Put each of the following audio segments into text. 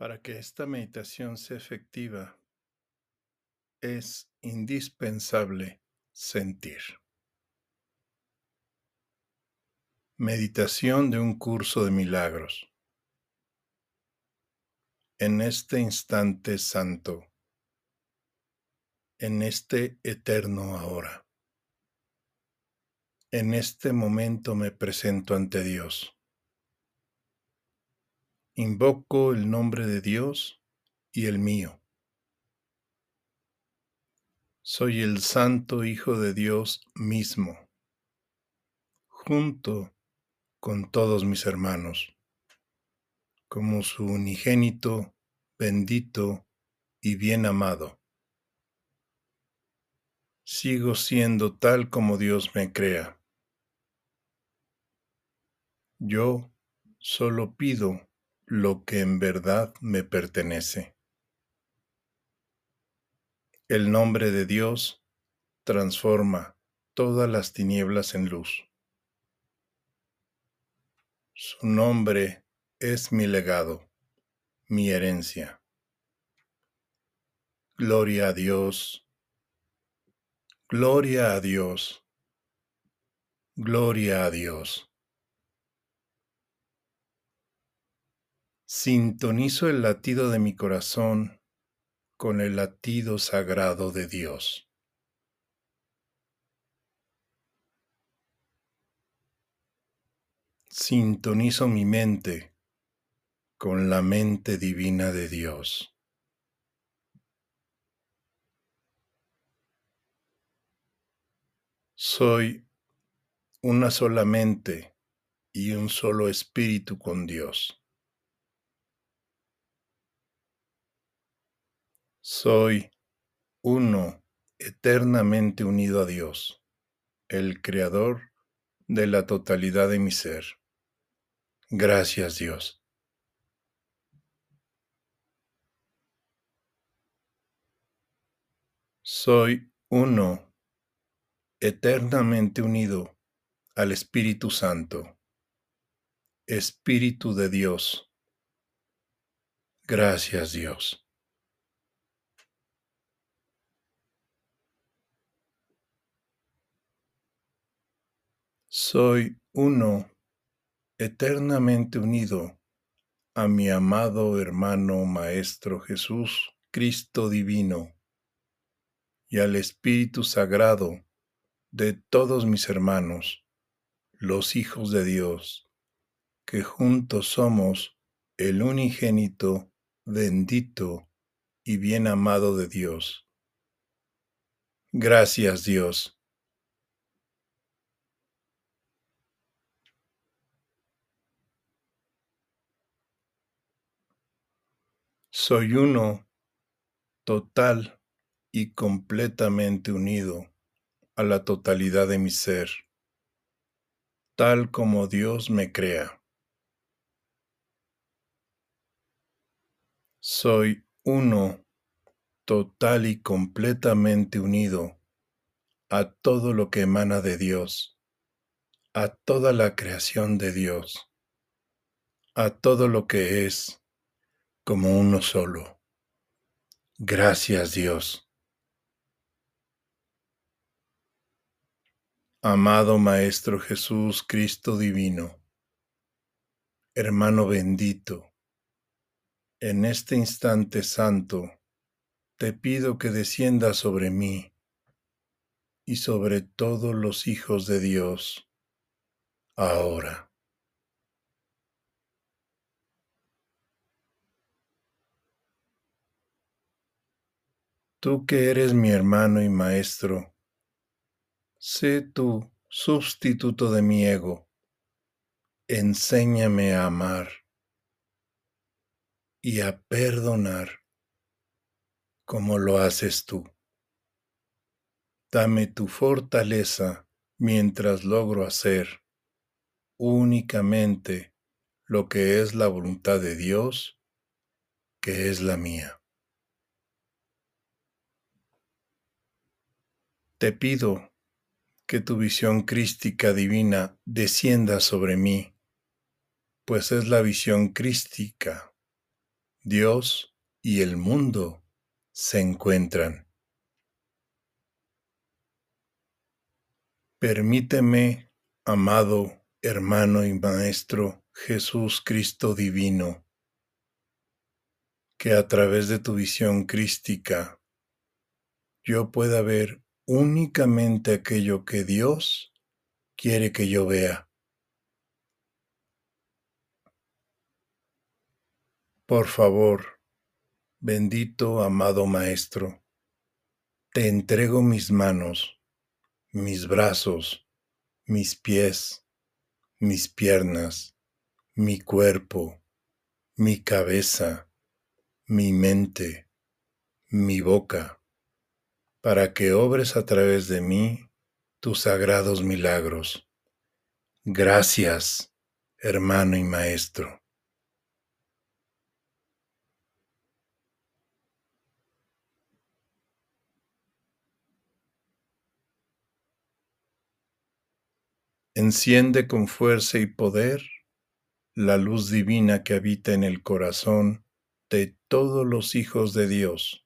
Para que esta meditación sea efectiva, es indispensable sentir. Meditación de un curso de milagros. En este instante santo, en este eterno ahora, en este momento me presento ante Dios Invoco el nombre de Dios y el mío. Soy el Santo Hijo de Dios mismo, junto con todos mis hermanos, como su unigénito, bendito y bien amado. Sigo siendo tal como Dios me crea. Yo solo pido lo que en verdad me pertenece. El nombre de Dios transforma todas las tinieblas en luz. Su nombre es mi legado, mi herencia. Gloria a Dios, gloria a Dios, gloria a Dios. Sintonizo el latido de mi corazón con el latido sagrado de Dios. Sintonizo mi mente con la mente divina de Dios. Soy una sola mente y un solo espíritu con Dios. Soy uno eternamente unido a Dios, el Creador de la totalidad de mi ser. Gracias Dios. Soy uno eternamente unido al Espíritu Santo, Espíritu de Dios. Gracias Dios. Soy uno, eternamente unido a mi amado hermano Maestro Jesús, Cristo Divino, y al Espíritu Sagrado de todos mis hermanos, los hijos de Dios, que juntos somos el unigénito, bendito y bien amado de Dios. Gracias Dios Soy uno total y completamente unido a la totalidad de mi ser, tal como Dios me crea. Soy uno total y completamente unido a todo lo que emana de Dios, a toda la creación de Dios, a todo lo que es como uno solo. Gracias Dios. Amado Maestro Jesús Cristo Divino, hermano bendito, en este instante santo te pido que descienda sobre mí y sobre todos los hijos de Dios, ahora. Tú que eres mi hermano y maestro, sé tu sustituto de mi ego. Enséñame a amar y a perdonar como lo haces tú. Dame tu fortaleza mientras logro hacer únicamente lo que es la voluntad de Dios, que es la mía. Te pido que tu visión crística divina descienda sobre mí, pues es la visión crística Dios y el mundo se encuentran. Permíteme, amado hermano y maestro Jesús Cristo Divino, que a través de tu visión crística yo pueda ver únicamente aquello que Dios quiere que yo vea. Por favor, bendito amado Maestro, te entrego mis manos, mis brazos, mis pies, mis piernas, mi cuerpo, mi cabeza, mi mente, mi boca para que obres a través de mí tus sagrados milagros. Gracias, hermano y maestro. Enciende con fuerza y poder la luz divina que habita en el corazón de todos los hijos de Dios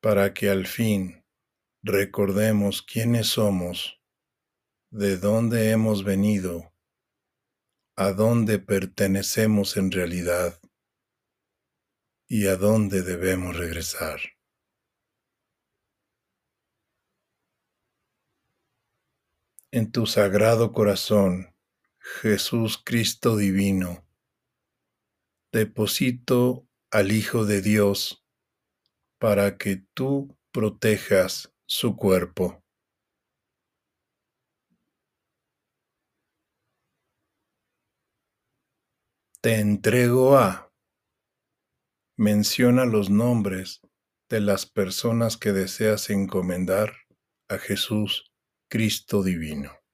para que al fin recordemos quiénes somos, de dónde hemos venido, a dónde pertenecemos en realidad y a dónde debemos regresar. En tu sagrado corazón, Jesús Cristo Divino, deposito al Hijo de Dios para que tú protejas su cuerpo. Te entrego a. Menciona los nombres de las personas que deseas encomendar a Jesús Cristo Divino.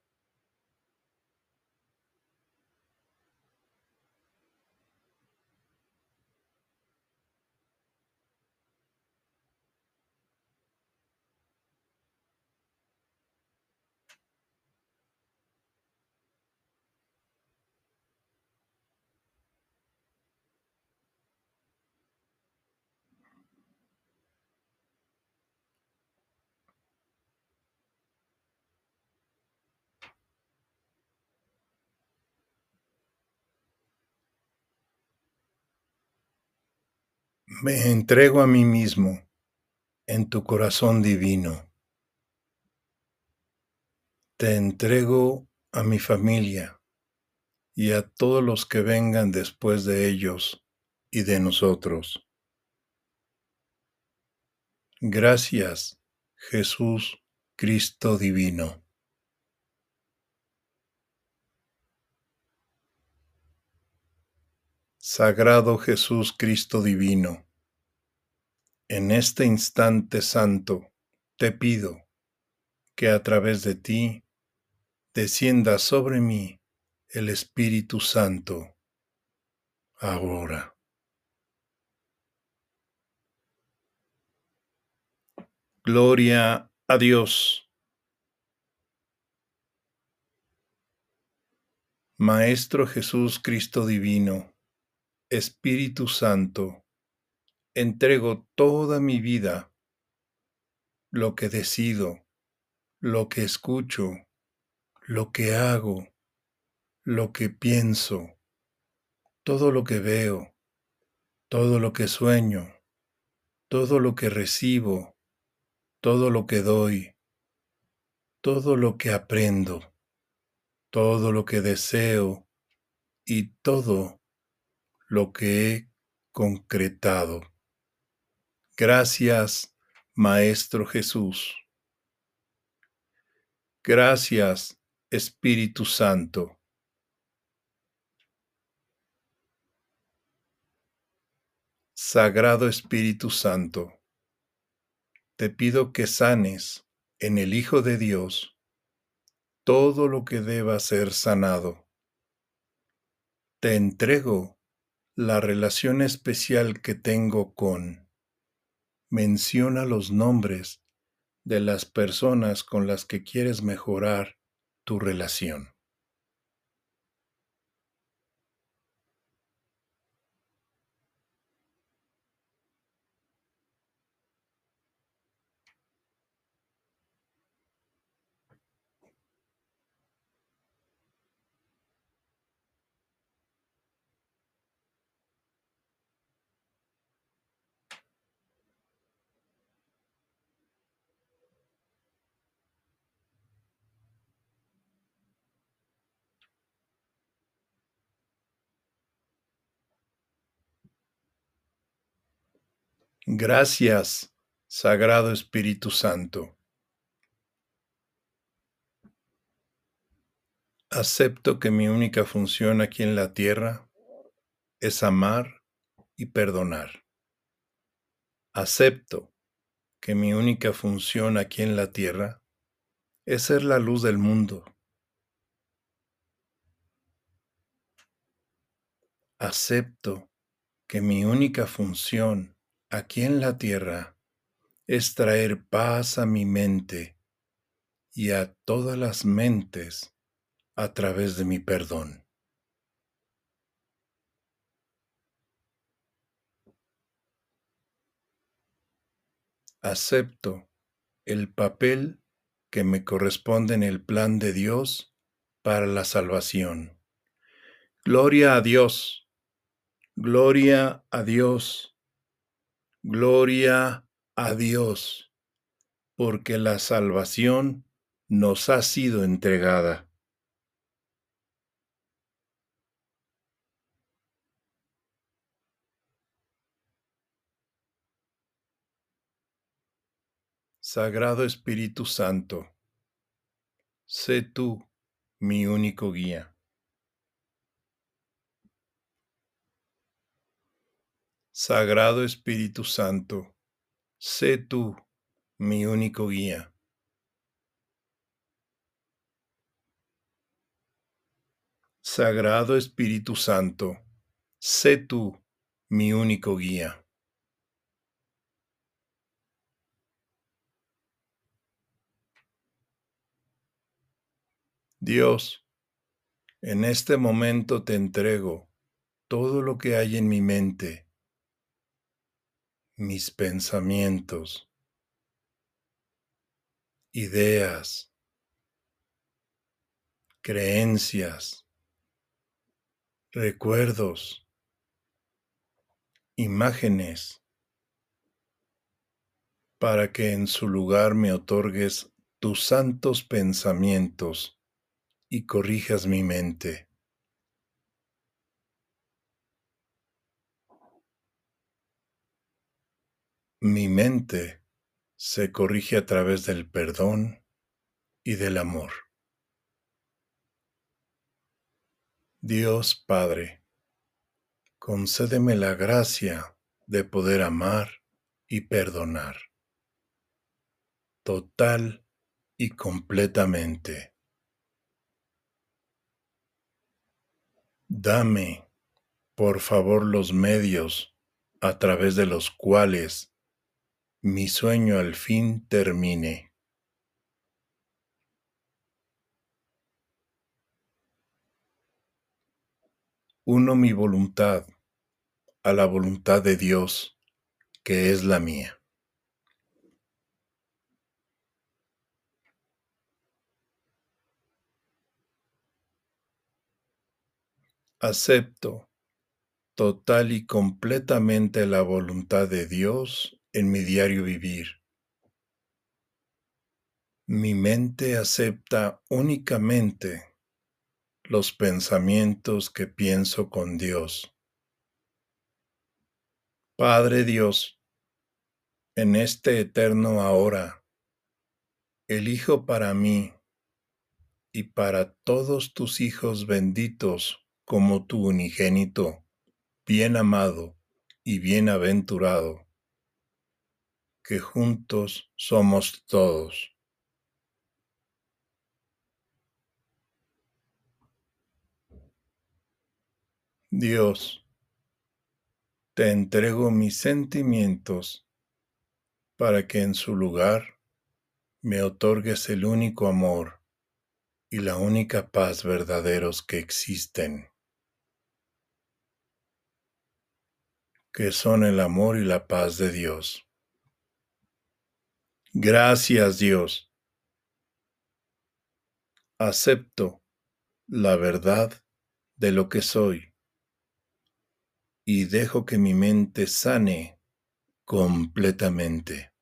Me entrego a mí mismo en tu corazón divino. Te entrego a mi familia y a todos los que vengan después de ellos y de nosotros. Gracias, Jesús Cristo Divino. Sagrado Jesús Cristo Divino, en este instante santo te pido que a través de ti descienda sobre mí el Espíritu Santo ahora. Gloria a Dios. Maestro Jesús Cristo Divino, Espíritu Santo, entrego toda mi vida, lo que decido, lo que escucho, lo que hago, lo que pienso, todo lo que veo, todo lo que sueño, todo lo que recibo, todo lo que doy, todo lo que aprendo, todo lo que deseo y todo lo que he concretado. Gracias, Maestro Jesús. Gracias, Espíritu Santo. Sagrado Espíritu Santo, te pido que sanes en el Hijo de Dios todo lo que deba ser sanado. Te entrego la relación especial que tengo con. Menciona los nombres de las personas con las que quieres mejorar tu relación. Gracias, Sagrado Espíritu Santo. Acepto que mi única función aquí en la tierra es amar y perdonar. Acepto que mi única función aquí en la tierra es ser la luz del mundo. Acepto que mi única función aquí en la tierra es traer paz a mi mente y a todas las mentes a través de mi perdón. Acepto el papel que me corresponde en el plan de Dios para la salvación. Gloria a Dios, gloria a Dios, gloria a Dios, porque la salvación nos ha sido entregada. Sagrado Espíritu Santo, sé tú mi único guía. Sagrado Espíritu Santo, sé tú mi único guía. Sagrado Espíritu Santo, sé tú mi único guía. Dios, en este momento te entrego todo lo que hay en mi mente, mis pensamientos, ideas, creencias, recuerdos, imágenes, para que en su lugar me otorgues tus santos pensamientos y corrijas mi mente. Mi mente se corrige a través del perdón y del amor. Dios Padre, concédeme la gracia de poder amar y perdonar, total y completamente. Dame, por favor, los medios a través de los cuales mi sueño al fin termine. Uno mi voluntad a la voluntad de Dios, que es la mía. Acepto total y completamente la voluntad de Dios en mi diario vivir. Mi mente acepta únicamente los pensamientos que pienso con Dios. Padre Dios, en este eterno ahora, elijo para mí y para todos tus hijos benditos como tu unigénito, bien amado y bienaventurado, que juntos somos todos. Dios, te entrego mis sentimientos para que en su lugar me otorgues el único amor y la única paz verdaderos que existen. que son el amor y la paz de Dios. Gracias Dios. Acepto la verdad de lo que soy y dejo que mi mente sane completamente.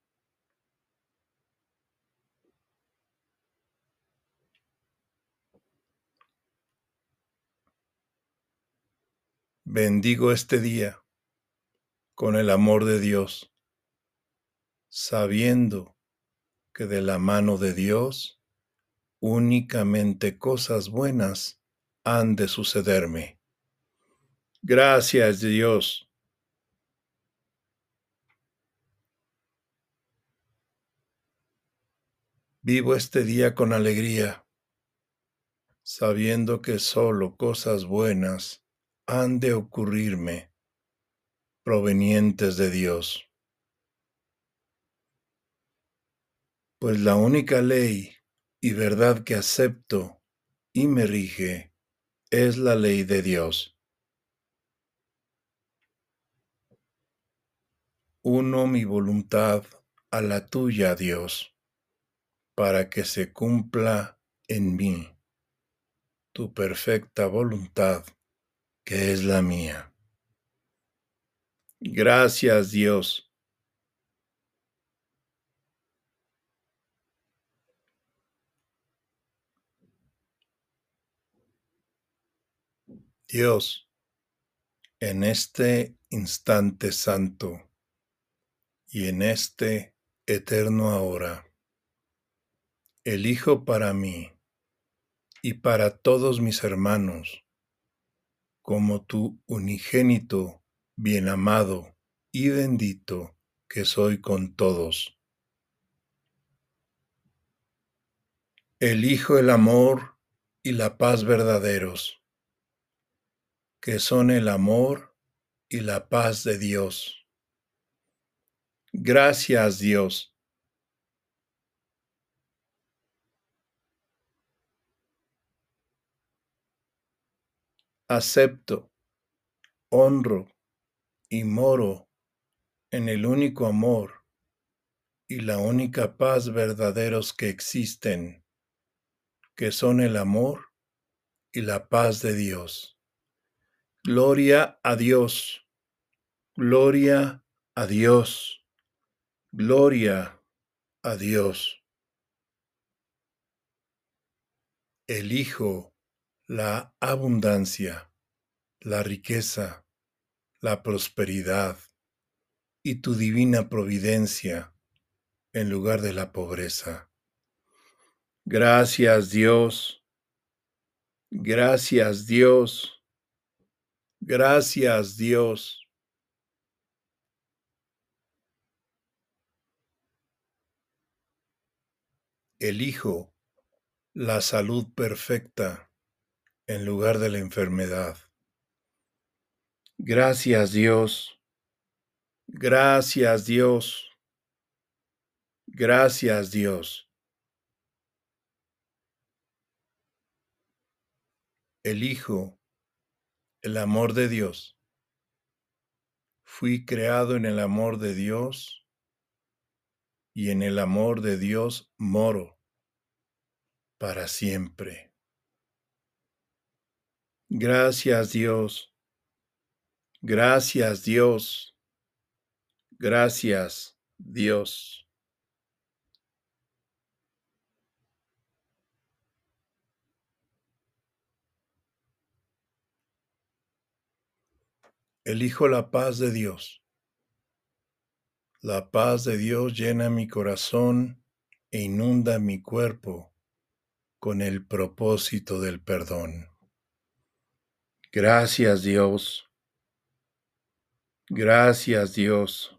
Bendigo este día con el amor de Dios sabiendo que de la mano de Dios únicamente cosas buenas han de sucederme. Gracias Dios. Vivo este día con alegría, sabiendo que solo cosas buenas han de ocurrirme, provenientes de Dios. Pues la única ley y verdad que acepto y me rige es la ley de Dios. Uno mi voluntad a la tuya, Dios, para que se cumpla en mí tu perfecta voluntad, que es la mía. Gracias, Dios Dios, en este instante santo y en este eterno ahora, elijo para mí y para todos mis hermanos, como tu unigénito, bien amado y bendito que soy con todos. Elijo el amor y la paz verdaderos que son el amor y la paz de Dios. Gracias Dios. Acepto, honro y moro en el único amor y la única paz verdaderos que existen, que son el amor y la paz de Dios. Gloria a Dios, gloria a Dios, gloria a Dios. Elijo la abundancia, la riqueza, la prosperidad y tu divina providencia en lugar de la pobreza. Gracias Dios, gracias Dios Gracias Dios. Elijo la salud perfecta en lugar de la enfermedad. Gracias Dios. Gracias Dios. Gracias Dios. Elijo el amor de Dios. Fui creado en el amor de Dios y en el amor de Dios moro para siempre. Gracias Dios. Gracias Dios. Gracias Dios. Elijo la paz de Dios. La paz de Dios llena mi corazón e inunda mi cuerpo con el propósito del perdón. Gracias Dios. Gracias Dios.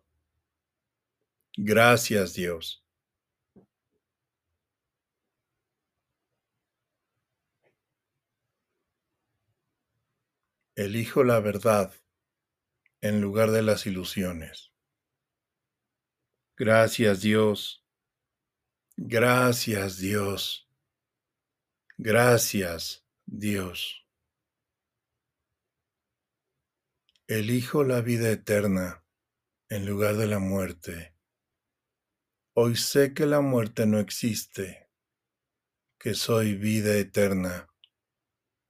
Gracias Dios. Elijo la verdad en lugar de las ilusiones. Gracias Dios. Gracias Dios. Gracias Dios. Elijo la vida eterna en lugar de la muerte. Hoy sé que la muerte no existe, que soy vida eterna,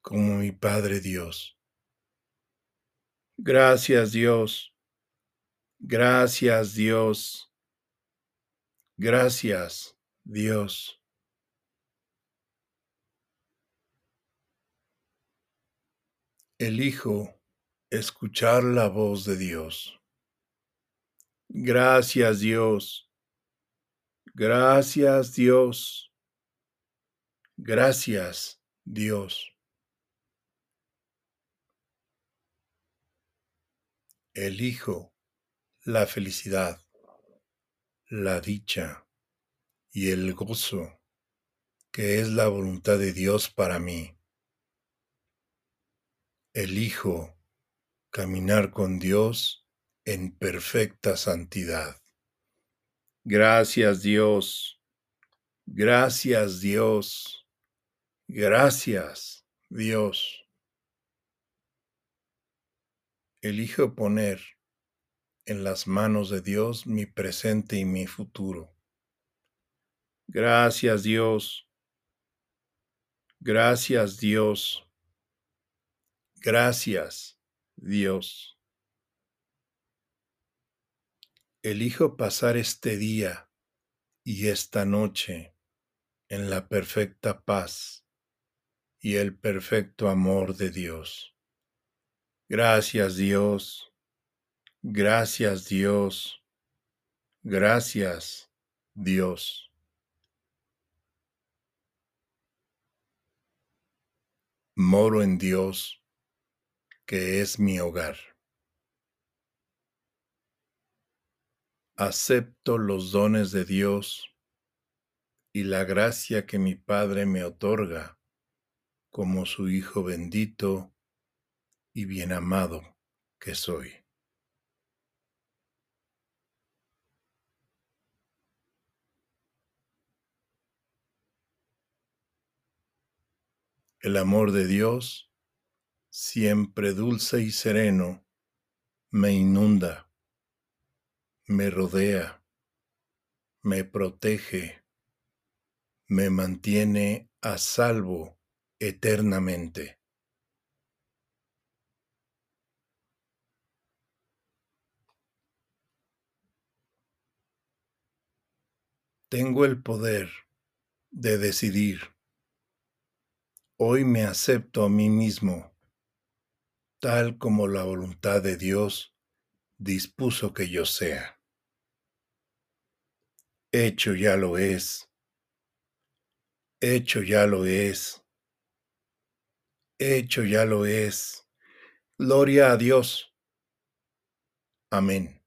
como mi Padre Dios. Gracias Dios. Gracias Dios. Gracias Dios. Elijo escuchar la voz de Dios. Gracias Dios. Gracias Dios. Gracias Dios. Elijo la felicidad, la dicha y el gozo que es la voluntad de Dios para mí. Elijo caminar con Dios en perfecta santidad. Gracias Dios, gracias Dios, gracias Dios. Elijo poner en las manos de Dios mi presente y mi futuro. Gracias Dios. Gracias Dios. Gracias Dios. Elijo pasar este día y esta noche en la perfecta paz y el perfecto amor de Dios. Gracias Dios, gracias Dios, gracias Dios. Moro en Dios, que es mi hogar. Acepto los dones de Dios y la gracia que mi Padre me otorga como su Hijo bendito y bien amado que soy. El amor de Dios, siempre dulce y sereno, me inunda, me rodea, me protege, me mantiene a salvo eternamente. Tengo el poder de decidir. Hoy me acepto a mí mismo, tal como la voluntad de Dios dispuso que yo sea. Hecho ya lo es. Hecho ya lo es. Hecho ya lo es. Gloria a Dios. Amén.